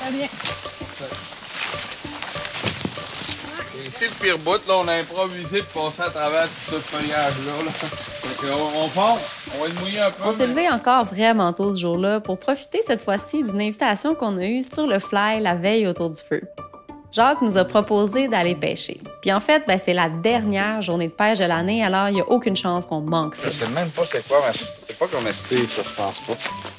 Très bien. Et Ici, le pire bout, là, on a improvisé pour passer à travers tout ce feuillage-là. Là. Fait que on, on part, on va être mouillé un peu. On s'est mais- levé encore vraiment tôt ce jour-là pour profiter cette fois-ci d'une invitation qu'on a eue sur le fly la veille autour du feu. Jacques nous a proposé d'aller pêcher. Puis en fait, ben, c'est la dernière journée de pêche de l'année, alors il n'y a aucune chance qu'on manque ça. Je sais même pas c'est quoi, mais c'est pas comme Steve, ça, je pense pas.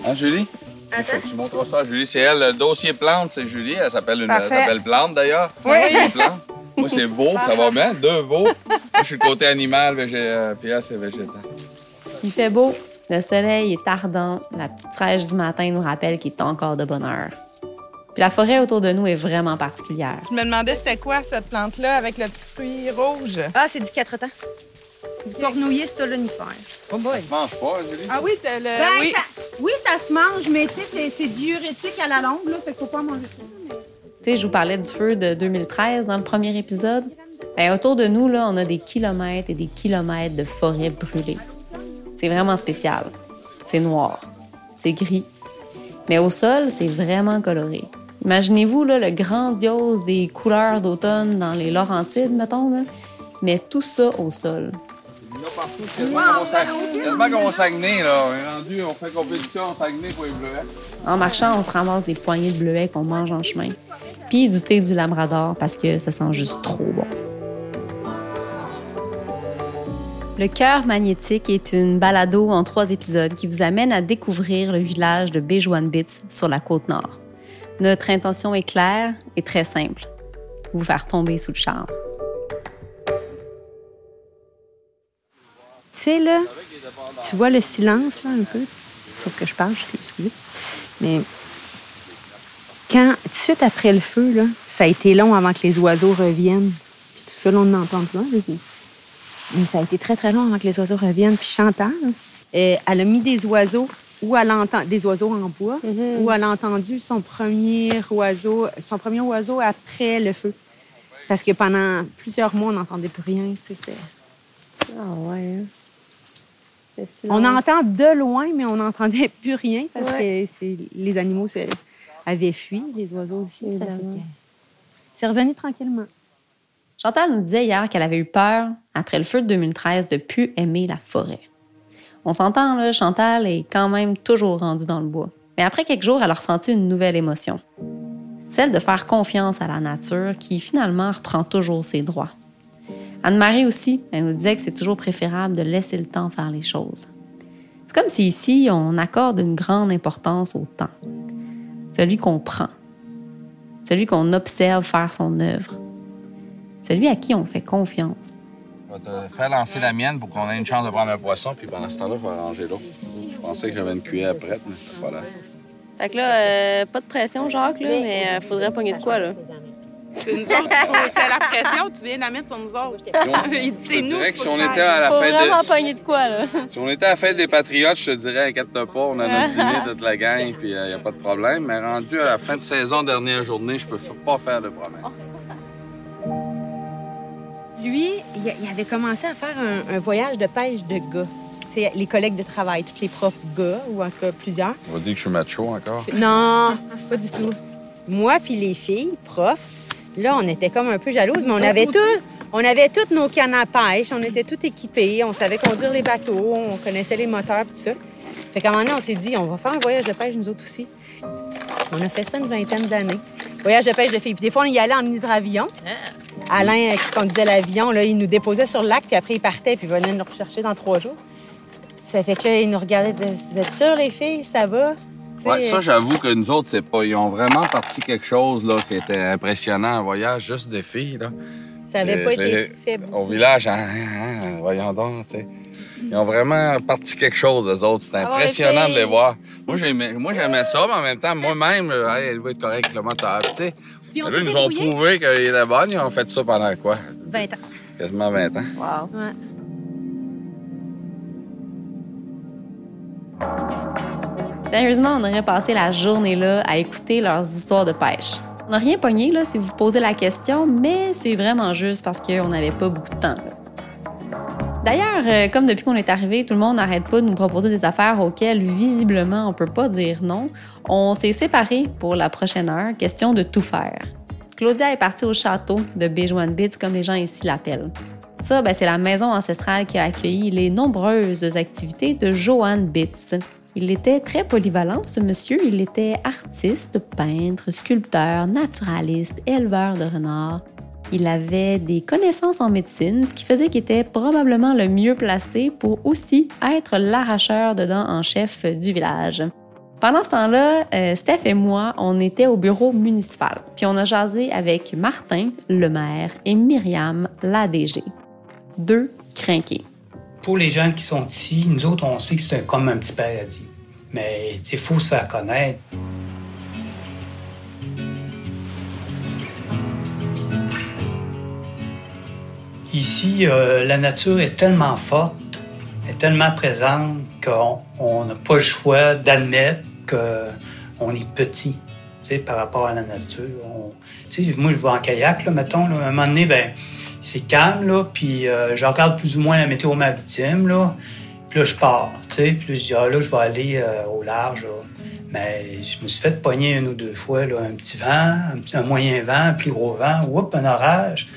Hein, Julie? Faut que tu montres ça à Julie. C'est elle, le dossier plante, c'est Julie. Elle s'appelle une elle s'appelle Plante, d'ailleurs. Oui. Plante. Moi, c'est veau, ça va bien. Deux veaux. Moi, je suis le côté animal, végé... euh, puis elle, c'est végétal. Il fait beau, le soleil est ardent, la petite fraîche du matin nous rappelle qu'il est encore de bonne heure. Puis la forêt autour de nous est vraiment particulière. Je me demandais c'était quoi cette plante-là avec le petit fruit rouge? Ah, c'est du quatre temps. Du cornouiller stolonifère. Oh boy. Tu manges pas, Julie? Ah oui, t'as le. Ben, oui. ça- oui, ça se mange, mais tu sais, c'est- diurétique à la longue, là. Fait qu'il faut pas manger ça. Tu sais, je vous parlais du feu de 2013 dans le premier épisode. Ben, autour de nous, là, on a des kilomètres et des kilomètres de forêt brûlée. C'est vraiment spécial. C'est noir. C'est gris. Mais au sol, c'est vraiment coloré. Imaginez-vous le grandiose des couleurs d'automne dans les Laurentides, mettons, là. mais tout ça au sol. Il y en a partout, c'est tellement qu'on Saguenay- tellement qu'on Saguenay, là. On est rendu, on fait compétition au Saguenay pour les bleuets. En marchant, on se ramasse des poignées de bleuets qu'on mange en chemin. Puis du thé du labrador parce que ça sent juste trop bon. Le cœur magnétique est une balado en trois épisodes qui vous amène à découvrir le village de Bits sur la côte nord. Notre intention est claire et très simple. Vous faire tomber sous le charme. Sais, là, tu vois le silence, là, un peu. Sauf que je parle, excusez. Mais quand, tout de suite après le feu, là, ça a été long avant que les oiseaux reviennent. Puis tout ça, là, on entend plein. là, puis- Mais ça a été très, très long avant que les oiseaux reviennent. Puis Chantal, euh, elle a mis des oiseaux ou elle entend des oiseaux en bois, ou elle a entendu son premier oiseau, son premier oiseau après le feu. Parce que pendant plusieurs mois, on n'entendait plus rien. tu sais, c'est- Ah ouais. On entend de loin, mais on n'entendait plus rien parce que c'est- les animaux se- avaient fui, les oiseaux aussi. C'est revenu tranquillement. Chantal nous disait hier qu'elle avait eu peur, après le feu de 2013, de plus aimer la forêt. On s'entend, là, Chantal est quand même toujours rendue dans le bois. Mais après quelques jours, elle a ressenti une nouvelle émotion. Celle de faire confiance à la nature qui finalement reprend toujours ses droits. Anne-Marie aussi, elle nous disait que c'est toujours préférable de laisser le temps faire les choses. C'est comme si ici, on accorde une grande importance au temps. Celui qu'on prend. Celui qu'on observe faire son œuvre celui à qui on fait confiance. Je vais te faire lancer la mienne pour qu'on ait une chance de prendre un poisson, puis pendant ce temps-là, je vais ranger l'eau. Je pensais que j'avais une cuillère prête, mais c'est pas là. Fait que là, euh, pas de pression, Jacques, là, mais euh, faudrait pogner de quoi, là? C'est nous autres. C'est la pression, tu viens de la mettre sur nous autres. Si on, Il dit, je c'est nous. dirais que si on était à la fête vraiment de... pogner de quoi, là? Si on était à la fête des Patriotes, je te dirais, inquiète-toi pas, on a notre dîner, toute la gang, puis il n'y a pas de problème. Mais rendu à la fin de saison, dernière journée, je peux pas faire de promesses. Lui, il avait commencé à faire un, un voyage de pêche de gars. C'est les collègues de travail, tous les profs gars, ou en tout cas plusieurs. On va dire que je suis macho encore. Non, pas du tout. Moi puis les filles, profs, là, on était comme un peu jalouses, mais on avait tout, on avait toutes nos cannes à pêche, on était tout équipés, on savait conduire les bateaux, on connaissait les moteurs, tout ça. Fait qu'à un moment donné, on s'est dit, on va faire un voyage de pêche, nous autres aussi. On a fait ça une vingtaine d'années. Voyage de pêche de filles. Puis des fois, on y allait en hydravion. Alain, euh, qui conduisait l'avion, là, il nous déposait sur le lac, puis après, il partait, puis il venait nous rechercher dans trois jours. Ça fait que là, il nous regardait, il disait, vous êtes sûrs, les filles, ça va? Ouais, ça, j'avoue que nous autres, c'est pas. Ils ont vraiment parti quelque chose là, qui était impressionnant en voyage, juste des filles. Là. ça n'avait pas c'est- été fait. Au village, hein, hein, hein, voyons donc, tu sais. Ils ont vraiment parti quelque chose, eux autres. C'était Ah ouais, impressionnant de les voir. Moi, j'aimais, moi, j'aimais ça, mais en même temps, moi-même, là, hey, elle va être correcte, le moteur. Puis on ils nous ont prouvé qu'ils étaient bonnes. Ils ont fait ça pendant quoi? 20 ans. Quasiment 20 ans. Wow. Ouais. Sérieusement, on aurait passé la journée là à écouter leurs histoires de pêche. On n'a rien pogné là si vous posez la question, mais c'est vraiment juste parce qu'on n'avait pas beaucoup de temps. D'ailleurs, euh, comme depuis qu'on est arrivé, tout le monde n'arrête pas de nous proposer des affaires auxquelles visiblement on peut pas dire non. On s'est séparés pour la prochaine heure, question de tout faire. Claudia est partie au château de Béjoine Bits, comme les gens ici l'appellent. Ça, ben, c'est la maison ancestrale qui a accueilli les nombreuses activités de Johan Bitz. Il était très polyvalent, ce monsieur. Il était artiste, peintre, sculpteur, naturaliste, éleveur de renards. Il avait des connaissances en médecine, ce qui faisait qu'il était probablement le mieux placé pour aussi être l'arracheur de dents en chef du village. Pendant ce temps-là, euh, Steph et moi, on était au bureau municipal, puis on a jasé avec Martin, le maire, et Myriam, la DG. Deux crinqués. Pour les gens qui sont ici, nous autres, on sait que c'est comme un petit paradis. Mais il faut se faire connaître. Ici, euh, la nature est tellement forte, est tellement présente qu'on n'a pas le choix d'admettre qu'on est petit par rapport à la nature. moi, je vais en kayak, là, mettons. Là, à un moment donné, ben, c'est calme, là, puis euh, je regarde plus ou moins la météo maritime. Là, puis là, je pars. Puis là, je dis, ah, là, je vais aller euh, au large. Mais je me suis fait pogner une ou deux fois là, un petit vent, un, moyen vent, un plus gros vent, oups, un orage.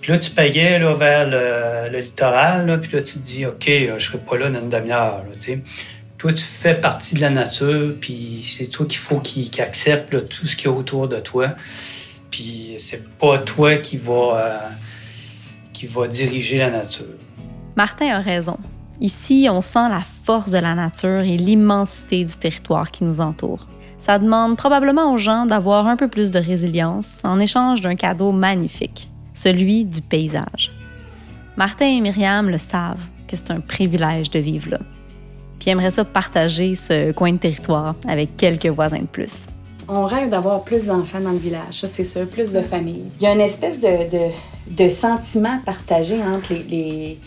Puis là, tu payais là, vers le, littoral, là, puis là, tu te dis, OK, là, je serai pas là dans une demi-heure. Toi, tu fais partie de la nature, puis c'est toi qu'il faut qu'il accepte tout ce qu'il y a autour de toi. Puis c'est pas toi qui va, euh, qui va diriger la nature. Martin a raison. Ici, on sent la force de la nature et l'immensité du territoire qui nous entoure. Ça demande probablement aux gens d'avoir un peu plus de résilience en échange d'un cadeau magnifique celui du paysage. Martin et Myriam le savent que c'est un privilège de vivre là. Puis aimerait ça partager ce coin de territoire avec quelques voisins de plus. On rêve d'avoir plus d'enfants dans le village, ça c'est sûr, plus de familles. Il y a une espèce de, de, de sentiment partagé entre les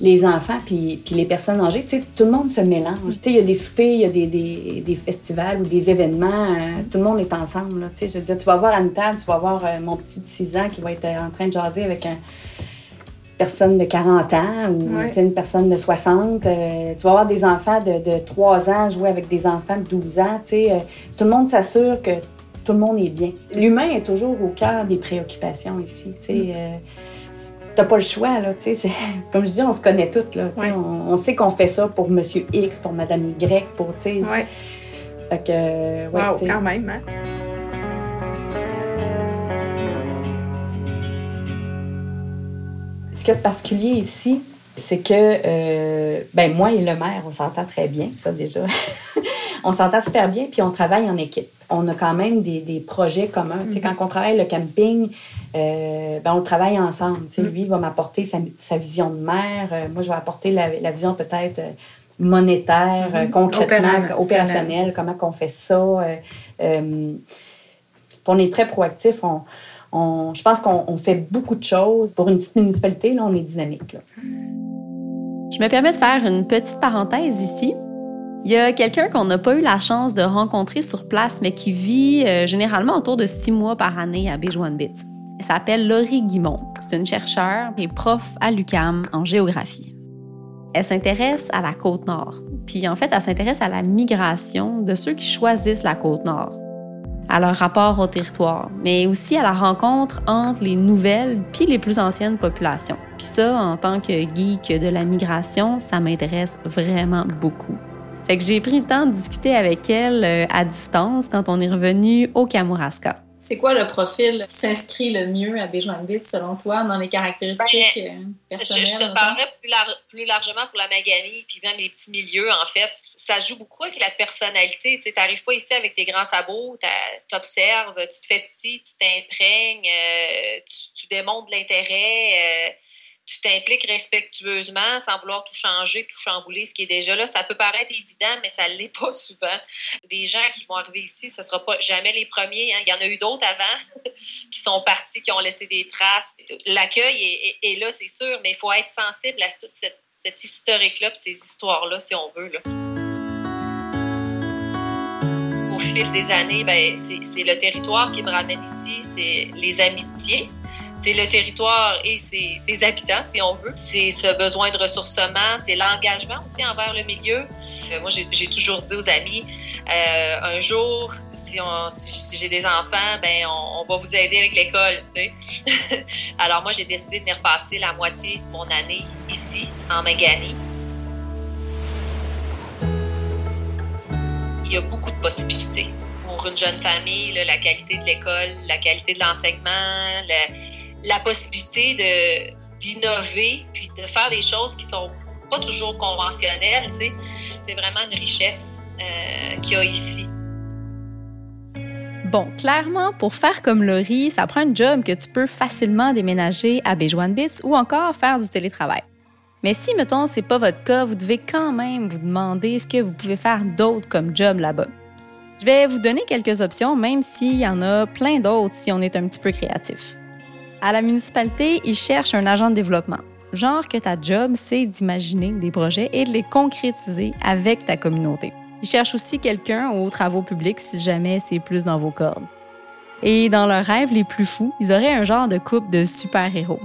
les enfants puis, puis les personnes âgées, tu sais, tout le monde se mélange. Tu sais, il y a des soupers, il y a des, des, des festivals ou des événements, euh, tout le monde est ensemble, là, tu sais. Je veux dire, tu vas voir à une table, tu vas voir euh, mon petit de 6 ans qui va être en train de jaser avec une personne de 40 ans ou une personne de 60. Euh, tu vas voir des enfants de, de, 3 ans jouer avec des enfants de 12 ans, sais. tout le monde s'assure que tout le monde est bien. L'humain est toujours au cœur des préoccupations ici, tu sais. Mm t'as pas le choix, là, tu sais. Comme je dis, on se connaît toutes, là, on, sait qu'on fait ça pour Monsieur X, pour Madame Y, pour, tu sais. Ouais. Fait que, ouais, wow, quand même, hein? Qu'il y a de particulier ici, c'est que, euh, ben moi et le maire, on s'entend très bien, ça déjà. on s'entend super bien, puis on travaille en équipe. On a quand même des, des projets communs. Sais, mm-hmm. Quand on travaille le camping, euh, ben on travaille ensemble. Mm-hmm. Lui, il va m'apporter sa, sa, vision de mère. Euh, moi, je vais apporter la, la vision peut-être monétaire, mm-hmm. concrètement, opérationnelle, comment qu'on fait ça. on est très proactif. On, je pense qu'on fait beaucoup de choses. Pour une petite municipalité, là, on est dynamique. Je me permets de faire une petite parenthèse ici. Il y a quelqu'un qu'on n'a pas eu la chance de rencontrer sur place, mais qui vit euh, généralement autour de six mois par année à Béjouane-Bit. Elle s'appelle Laurie Guimont. C'est une chercheure et prof à l'UCAM en géographie. Elle s'intéresse à la côte nord. Puis en fait, elle s'intéresse à la migration de ceux qui choisissent la côte nord, à leur rapport au territoire, mais aussi à la rencontre entre les nouvelles puis les plus anciennes populations. Puis ça, en tant que geek de la migration, ça m'intéresse vraiment beaucoup. Fait que j'ai pris le temps de discuter avec elle euh, à distance quand on est revenu au Kamouraska. C'est quoi le profil qui s'inscrit le mieux à Béjoinville, selon toi, dans les caractéristiques ben, personnelles? Je, je, te parlerais plus, plus, largement pour la Magamie, puis même les petits milieux, en fait. Ça joue beaucoup avec la personnalité. Tu n'arrives pas ici avec tes grands sabots, tu observes, tu te fais petit, tu t'imprègnes, euh, tu, tu, démontres l'intérêt. Euh, tu t'impliques respectueusement sans vouloir tout changer, tout chambouler, ce qui est déjà là. Ça peut paraître évident, mais ça ne l'est pas souvent. Les gens qui vont arriver ici, ce ne sera pas jamais les premiers. Hein. Il y en a eu d'autres avant qui sont partis, qui ont laissé des traces. L'accueil est, là, c'est sûr, mais il faut être sensible à toute cette, historique-là, ces histoires-là, si on veut. Au fil des années, ben, c'est le territoire qui me ramène ici, c'est les amitiés C'est le territoire et ses, habitants, si on veut. C'est ce besoin de ressourcement, c'est l'engagement aussi envers le milieu. Euh, moi, j'ai toujours dit aux amis, euh, un jour, si, on, si, j'ai des enfants, ben on, va vous aider avec l'école. Alors moi, j'ai décidé de venir passer la moitié de mon année ici, en Magani. Il y a beaucoup de possibilités pour une jeune famille, la qualité de l'école, la qualité de l'enseignement, la, la possibilité d'innover puis de faire des choses qui sont pas toujours conventionnelles. Tu sais. C'est vraiment une richesse euh, qu'il y a ici. Bon, clairement, pour faire comme Laurie, ça prend un job que tu peux facilement déménager à Bits ou encore faire du télétravail. Mais si, mettons, c'est pas votre cas, vous devez quand même vous demander ce que vous pouvez faire d'autre comme job là-bas. Je vais vous donner quelques options, même s'il y en a plein d'autres si on est un petit peu créatif. À la municipalité, ils cherchent un agent de développement. Genre que ta job, c'est d'imaginer des projets et de les concrétiser avec ta communauté. Ils cherchent aussi quelqu'un aux travaux publics si jamais c'est plus dans vos cordes. Et dans leurs rêves les plus fous, ils auraient un genre de couple de super-héros.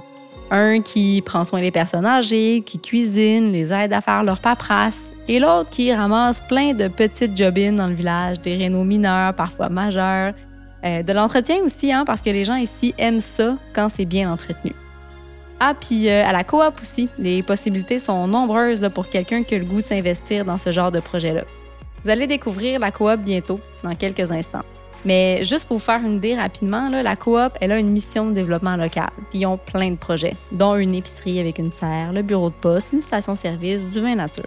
Un qui prend soin des personnes âgées, qui cuisine, les aide à faire leur paperasse, et l'autre qui ramasse plein de petites jobines dans le village, des rénaux mineurs, parfois majeurs, euh, de l'entretien aussi, hein, parce que les gens ici aiment ça quand c'est bien entretenu. Ah, puis euh, à la coop aussi, les possibilités sont nombreuses pour quelqu'un qui a le goût de s'investir dans ce genre de projet-là. Vous allez découvrir la coop bientôt, dans quelques instants. Mais juste pour vous faire une idée rapidement, la coop, elle a une mission de développement local. Puis ils ont plein de projets, dont une épicerie avec une serre, le bureau de poste, une station-service, du vin nature.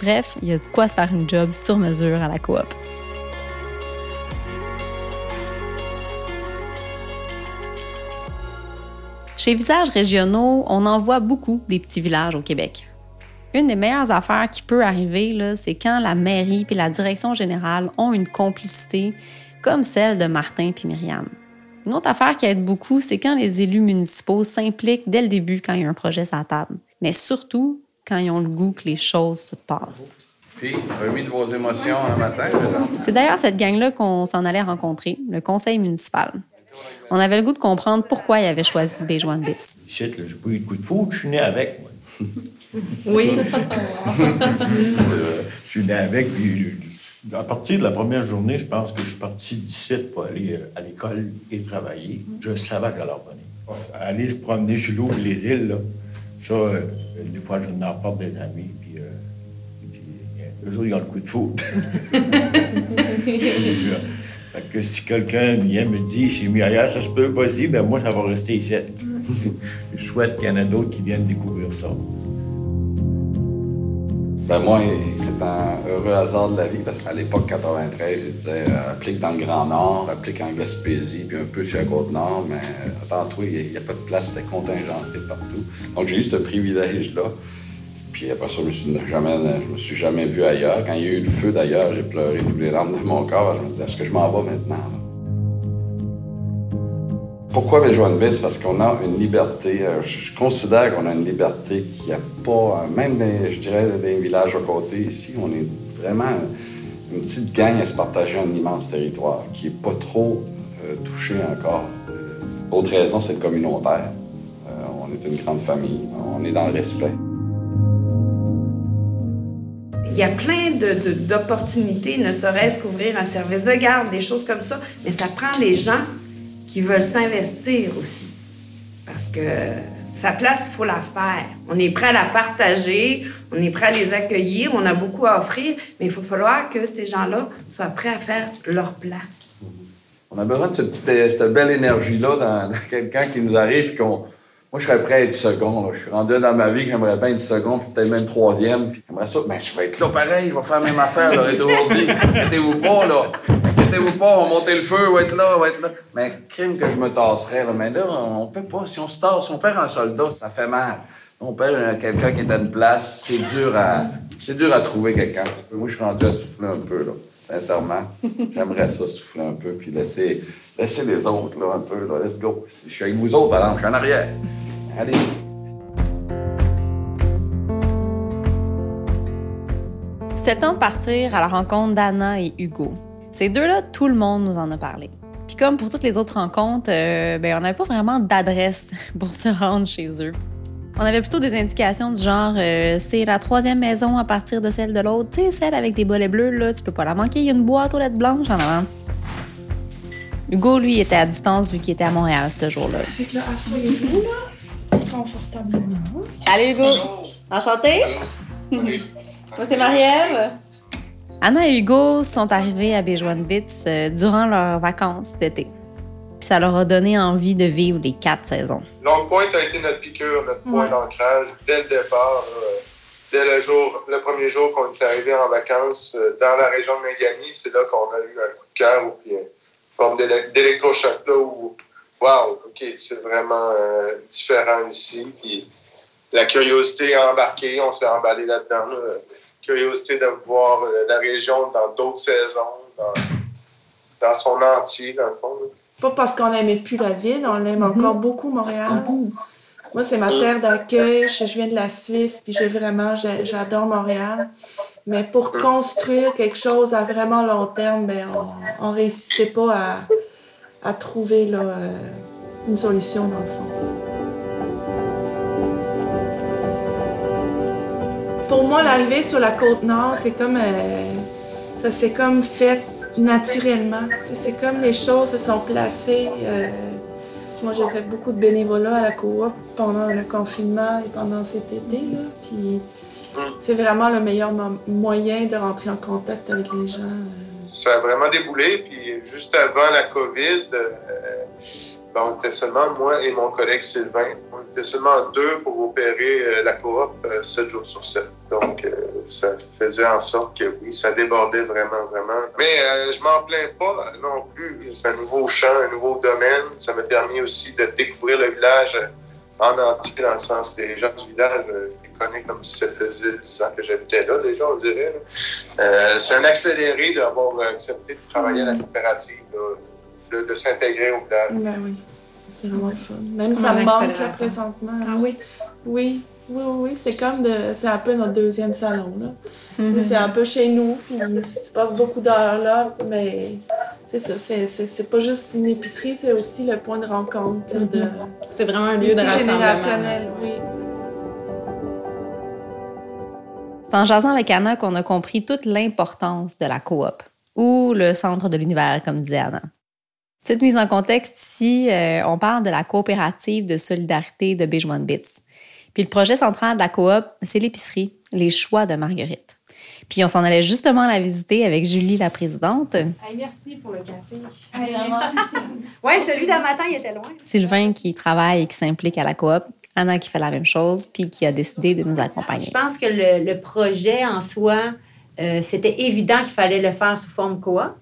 Bref, il y a de quoi se faire une job sur mesure à la coop. Chez Visages régionaux, on en voit beaucoup des petits villages au Québec. Une des meilleures affaires qui peut arriver, c'est quand la mairie et la direction générale ont une complicité comme celle de Martin et Myriam. Une autre affaire qui aide beaucoup, c'est quand les élus municipaux s'impliquent dès le début quand il y a un projet sur la table, mais surtout quand ils ont le goût que les choses se passent. Puis, remis de vos émotions un matin. C'est d'ailleurs cette gang-là qu'on s'en allait rencontrer, le conseil municipal. On avait le goût de comprendre pourquoi il avait choisi Béjoin Bits. J'ai pas eu de coup de foudre, je suis né avec. Moi. Oui. Euh, je suis né avec. Puis, à partir de la première journée, je pense que je suis parti d'ici pour aller euh, à l'école et travailler. Je savais que j'allais revenir. Aller se promener sur l'eau et les îles, là, ça, euh, des fois, je n'en pas des amis. Puis, euh, puis, eux autres, ils ont le coup de foudre. Fait que si quelqu'un vient me dit c'est mieux ailleurs, ça se peut, vas-y, ben moi, ça va rester ici. je souhaite qu'il y en a d'autres qui viennent découvrir ça. Ben moi, c'est un heureux hasard de la vie parce qu'à l'époque 93, je disais euh, applique dans le Grand Nord, applique en Gaspésie, puis un peu sur la Côte-Nord, mais attends, toi, il n'y a, pas de place, c'était contingenté partout. Donc j'ai eu ce privilège-là. Puis après ça, je me suis jamais, je me suis jamais vu ailleurs. Quand il y a eu le feu d'ailleurs, j'ai pleuré tous les larmes de mon corps. Je me disais, est-ce que je m'en vais maintenant? Pourquoi les joindre C'est parce qu'on a une liberté. Euh, je considère qu'on a une liberté qui n'y a pas, euh, même je dirais, dans les villages à côté ici, on est vraiment une petite gang à se partager un immense territoire qui n'est pas trop euh, touché encore. Autre raison, c'est le communautaire. on est une grande famille, on est dans le respect. Il y a plein d'opportunités, ne serait-ce qu'ouvrir un service de garde, des choses comme ça, mais ça prend des gens qui veulent s'investir aussi. Parce que sa place, il faut la faire. On est prêt à la partager, on est prêt à les accueillir, on a beaucoup à offrir, mais il faut falloir que ces gens-là soient prêts à faire leur place. On a besoin de cette, belle énergie-là dans, quelqu'un qui nous arrive, qu'on moi, je serais prêt à être second. Je suis rendu dans ma vie que j'aimerais bien être second, puis peut-être même troisième. Puis j'aimerais ça. Mais je vais être là pareil, je vais faire la même affaire. Là, aujourd'hui. Inquiétez-vous pas, là. Inquiétez-vous pas, on va monter le feu, on va être là, on va être là. Mais crime que je me tasserais, là. Mais là, on peut pas. Si on se tasse, on perd un soldat, ça fait mal. On perd quelqu'un qui est à une place, c'est dur à, c'est dur à trouver quelqu'un. Moi, je suis rendu à souffler un peu, là. Sincèrement. J'aimerais ça, souffler un peu, puis laisser, laisser les autres, là, un peu, là. Let's go. Je suis avec vous autres, par exemple, je suis en arrière. Allez-y. C'était temps de partir à la rencontre d'Anna et Hugo. Ces deux-là, tout le monde nous en a parlé. Puis comme pour toutes les autres rencontres, euh, ben, on n'avait pas vraiment d'adresse pour se rendre chez eux. On avait plutôt des indications du genre euh, c'est la troisième maison à partir de celle de l'autre. Tu sais, celle avec des bolets bleus, là, tu peux pas la manquer, il y a une boîte aux lettres blanches en avant. Hugo, lui, était à distance vu qu'il était à Montréal ce jour-là. Fait que là, asseyez-vous, là, confortablement. Allez, Hugo! Enchanté! Moi, c'est Marie-Ève. Anna et Hugo sont arrivés à Béjoine-Bits euh, durant leurs vacances d'été. Puis ça leur a donné envie de vivre les quatre saisons. Long Point a été notre piqûre, notre point Ouais. d'ancrage dès le départ. là. Dès le jour, le premier jour qu'on est arrivé en vacances euh, dans la région de Méganie, c'est là qu'on a eu un coup de cœur ou puis forme d'élec- d'électrochoc là où wow, ok, c'est vraiment euh, différent ici. Puis la curiosité a embarqué, on s'est emballé là-dedans. là. Curiosité de voir euh, la région dans d'autres saisons, dans, dans son entier, dans le fond. là. Pas parce qu'on n'aimait plus la ville, on aime encore beaucoup Montréal. Moi, c'est ma terre d'accueil. Je, viens de la Suisse, puis j'ai vraiment, j'adore Montréal. Mais pour construire quelque chose à vraiment long terme, ben, on ne réussissait pas à, à trouver là, euh, une solution dans le fond. Pour moi, l'arrivée sur la côte nord, c'est comme euh, ça s'est comme fait naturellement. C'est comme les choses se sont placées. euh, moi, j'ai fait beaucoup de bénévolat à la coop pendant le confinement et pendant cet été. Là. Puis c'est vraiment le meilleur mo- moyen de rentrer en contact avec les gens. euh. ça a vraiment déboulé. Puis juste avant la COVID, euh, ben, on était seulement, moi et mon collègue Sylvain, on était seulement deux pour opérer euh, la coop euh, 7 jours sur 7. Donc, ça faisait en sorte que oui, ça débordait vraiment, vraiment. Mais je m'en plains pas non plus. C'est un nouveau champ, un nouveau domaine. Ça m'a permis aussi de découvrir le village en entier, dans le sens les gens du village, euh, je les connais comme si ça faisait 10 ans que j'habitais là, déjà, on dirait. Euh, c'est un accéléré d'avoir accepté de travailler à la coopérative, là, de, de s'intégrer au village. Ben oui, c'est vraiment le fun. Même ça me manque là, présentement. Ah oui? Oui, oui, oui, oui, c'est comme de. C'est un peu notre deuxième salon, là. Mhm. C'est un peu chez nous, puis tu passes beaucoup d'heures là, mais c'est ça, c'est- pas juste une épicerie, c'est aussi le point de rencontre là, de C'est vraiment un lieu de rassemblement. générationnel, oui. C'est en jasant avec Anna qu'on a compris toute l'importance de la coop, ou le centre de l'univers, comme disait Anna. Petite mise en contexte ici, euh, on parle de la coopérative de solidarité de Béjoine Bits. Puis le projet central de la coop, c'est l'épicerie, les choix de Marguerite. Puis on s'en allait justement la visiter avec Julie, la présidente, merci pour le café. Oui, celui d'un matin, il était loin. Sylvain qui travaille et qui s'implique à la coop, Anna qui fait la même chose, puis qui a décidé de nous accompagner. Je pense que le, le projet en soi, euh, c'était évident qu'il fallait le faire sous forme coop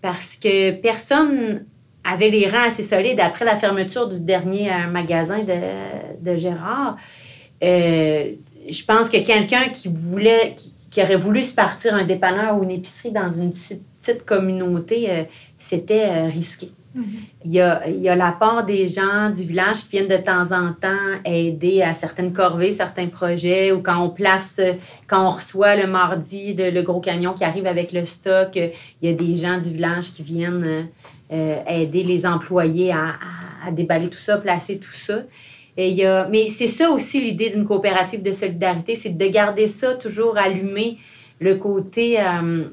parce que personne avait les rangs assez solides après la fermeture du dernier euh, magasin de, de Gérard. Euh, je pense que quelqu'un qui voulait, qui, qui aurait voulu se partir un dépanneur ou une épicerie dans une petite, petite communauté, euh, c'était euh, risqué. Il y, a, il y a la part des gens du village qui viennent de temps en temps aider à certaines corvées, certains projets, ou quand on place, quand on reçoit le mardi le, le gros camion qui arrive avec le stock, il y a des gens du village qui viennent euh, aider les employés à, déballer tout ça, placer tout ça. Et y a, mais c'est ça aussi l'idée d'une coopérative de solidarité, c'est de garder ça toujours allumé, le côté, euh,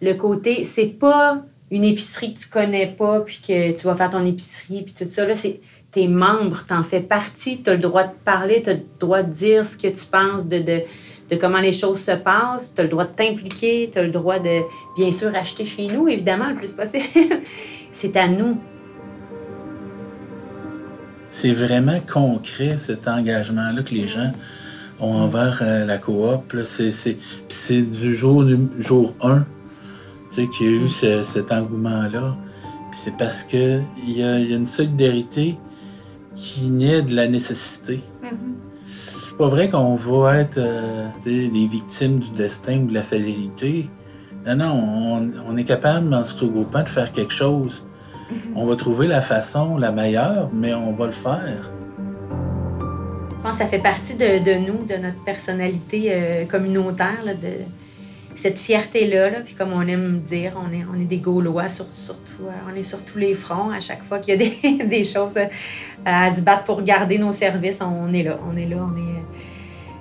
le côté, c'est pas une épicerie que tu connais pas, puis que tu vas faire ton épicerie, puis tout ça, là, c'est tes membres, t'en fais partie, tu as le droit de parler, tu as le droit de dire ce que tu penses de, de, de comment les choses se passent, tu as le droit de t'impliquer, tu as le droit de, bien sûr, acheter chez nous, évidemment, le plus possible. C'est à nous. C'est vraiment concret cet engagement-là que les gens ont envers euh, la coop. C'est, du jour, du jour 1 tu sais, qu'il y a eu ce- cet engouement-là. C'est parce qu'il y y a une solidarité qui naît de la nécessité. C'est pas vrai qu'on va être euh, des victimes du destin ou de la fatalité. Non, non, on, on est capable, en se regroupant, de faire quelque chose. On va trouver la façon la meilleure, mais on va le faire. Je pense que ça fait partie de, nous, de notre personnalité euh, communautaire. de... cette fierté-là, là, puis comme on aime dire, on est, des Gaulois, sur, surtout, euh, on est sur tous les fronts. À chaque fois qu'il y a des, choses à se battre pour garder nos services, on est là, on est là, on est...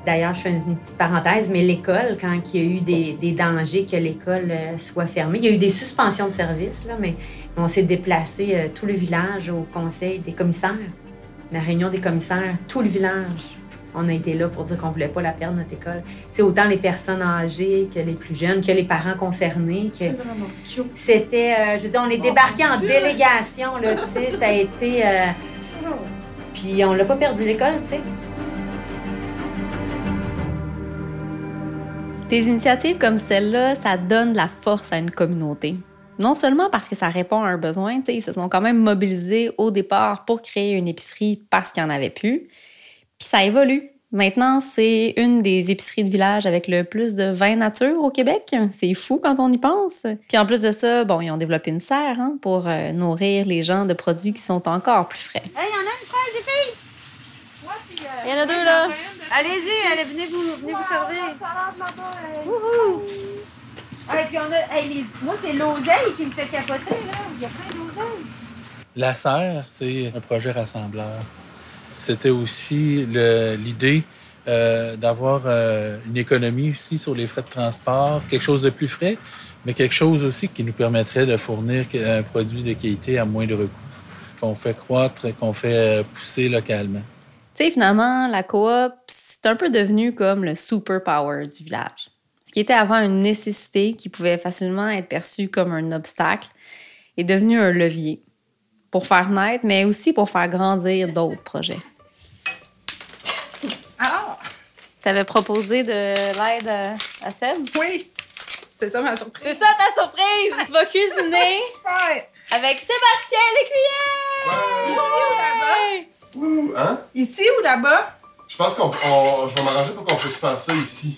D'ailleurs, je fais une, petite parenthèse, mais l'école, quand il y a eu des, des dangers que l'école euh, soit fermée, il y a eu des suspensions de services, là, mais on s'est déplacé euh, tout le village au conseil des commissaires, la réunion des commissaires, tout le village. On a été là pour dire qu'on voulait pas la perdre, notre école. C'est autant les personnes âgées que les plus jeunes, que les parents concernés. Que... C'était, euh, je veux dire, on est débarqué en délégation, là, tu sais, ça a été... euh, Puis on l'a pas perdu l'école, tu sais. Des initiatives comme celle-là, ça donne de la force à une communauté. Non seulement parce que ça répond à un besoin, tu sais, ils se sont quand même mobilisés au départ pour créer une épicerie parce qu'il n'y en avait plus. Puis ça évolue. Maintenant, c'est une des épiceries de village avec le plus de vin nature au Québec. C'est fou quand on y pense. Puis en plus de ça, bon, ils ont développé une serre hein, pour euh, nourrir les gens de produits qui sont encore plus frais. Hey, on a une fraise, les filles! Il y en a deux, là. Allez-y, allez, venez vous, venez vous servir. Wouhou! Ah, et puis on a, hey, les- moi, c'est l'oseille qui me fait capoter, là. Il y a plein d'oseille. La serre, c'est un projet rassembleur. C'était aussi le- l'idée euh, d'avoir euh, une économie aussi sur les frais de transport, quelque chose de plus frais, mais quelque chose aussi qui nous permettrait de fournir un produit de qualité à moindre coût, qu'on fait croître, qu'on fait euh, pousser localement. Tu sais, finalement, la coop, c'est un peu devenu comme le superpower du village. Ce qui était avant une nécessité qui pouvait facilement être perçue comme un obstacle est devenu un levier pour faire naître, mais aussi pour faire grandir d'autres projets. Ah! T'avais proposé de l'aide à, à Seb? Oui! C'est ça ma surprise. C'est ça ta surprise! Tu vas cuisiner Super! avec Sébastien Lécuyer! Ici ou là-bas? Ouh, hein? Ici ou là-bas? Je pense qu'on on- je vais m'arranger pour qu'on puisse faire ça ici.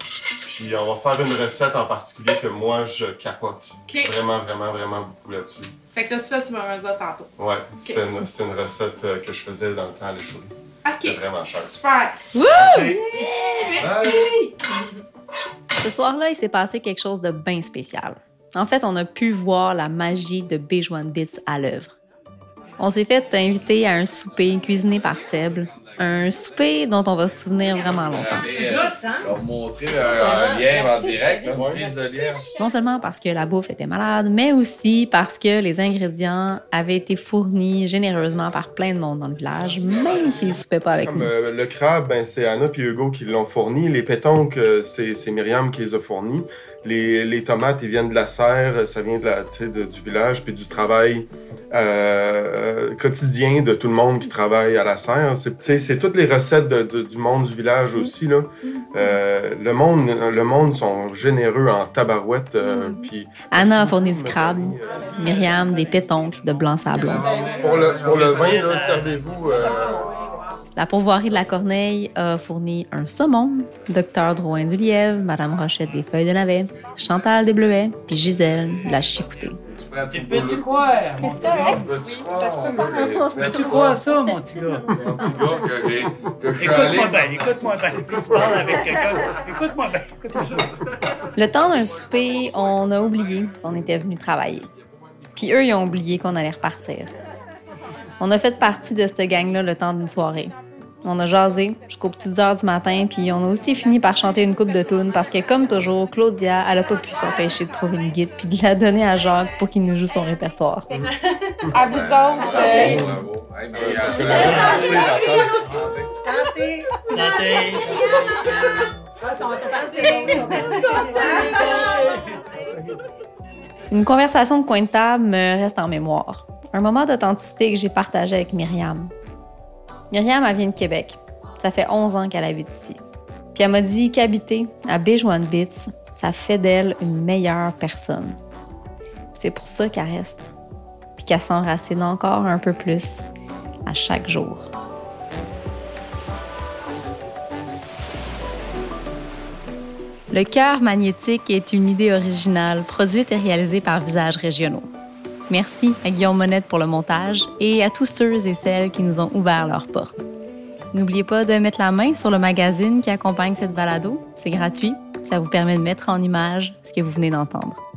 Puis on va faire une recette en particulier que moi je capote. OK. Vraiment, vraiment, vraiment beaucoup là-dessus. Fait que ça, tu vas me dire tantôt. Ouais, c'était une, c'était une recette euh, que je faisais dans le temps à. C'était OK. vraiment cher. Super! Bye. Ce soir-là, il s'est passé quelque chose de bien spécial. En fait, on a pu voir la magie de Bejuan Bits à l'œuvre. On s'est fait inviter à un souper cuisiné par Seb, un souper dont on va se souvenir vraiment longtemps. Je vais vous montrer un, un lièvre en direct, là, une prise de lièvre. Non seulement parce que la bouffe était malade, mais aussi parce que les ingrédients avaient été fournis généreusement par plein de monde dans le village, même s'ils soupaient pas avec Comme nous. euh, le crabe, ben, c'est Anna et Hugo qui l'ont fourni. Les pétonques, euh, c'est c'est Myriam qui les a fournis. Les, les tomates, ils viennent de la serre, ça vient de la, de- du village, puis du travail euh, quotidien de tout le monde qui travaille à la serre. C'est c'est toutes les recettes de- de- du monde du village aussi. Là. Euh, le, monde, le monde sont généreux en tabarouette. euh, puis Anna a fourni du crabe, Myriam des pétoncles de blanc sablon. pour le, pour le vin, servez-vous... euh, La pourvoirie de la Corneille a fourni un saumon, Docteur Drouin du Lièvre, Madame Rochette des Feuilles de Navet, Chantal des Bleuets, puis Gisèle de la Chicoutée. Tu peux-tu croire, mon petit gars? Peux-tu croire, mon gars? Peux-tu croire ça, mon petit gars? Mon petit gars que j'ai- Écoute-moi bien, écoute-moi bien. Tu parles avec quelqu'un. Écoute-moi bien, écoute-moi bien. Le temps d'un souper, on a oublié qu'on était venu travailler. Puis eux, ils ont oublié qu'on allait repartir. On a fait partie de cette gang-là le temps d'une soirée. On a jasé jusqu'aux petites heures du matin, puis on a aussi fini par chanter une coupe de tunes parce que, comme toujours, Claudia, elle a pas pu s'empêcher de trouver une guide puis de la donner à Jacques pour qu'il nous joue son répertoire. À vous autres. euh, Bravo, la- Santé! Santé. Ah. Une conversation de coin de table me reste en mémoire. Un moment d'authenticité que j'ai partagé avec Myriam. Myriam, elle vient de Québec. Ça fait 11 ans qu'elle habite ici. Puis elle m'a dit qu'habiter à Béjoine Bits, ça fait d'elle une meilleure personne. C'est pour ça qu'elle reste. Puis qu'elle s'enracine encore un peu plus à chaque jour. Le cœur magnétique est une idée originale produite et réalisée par Visages Régionaux. Merci à Guillaume Monette pour le montage et à tous ceux et celles qui nous ont ouvert leurs portes. N'oubliez pas de mettre la main sur le magazine qui accompagne cette balado. C'est gratuit. Ça vous permet de mettre en image ce que vous venez d'entendre.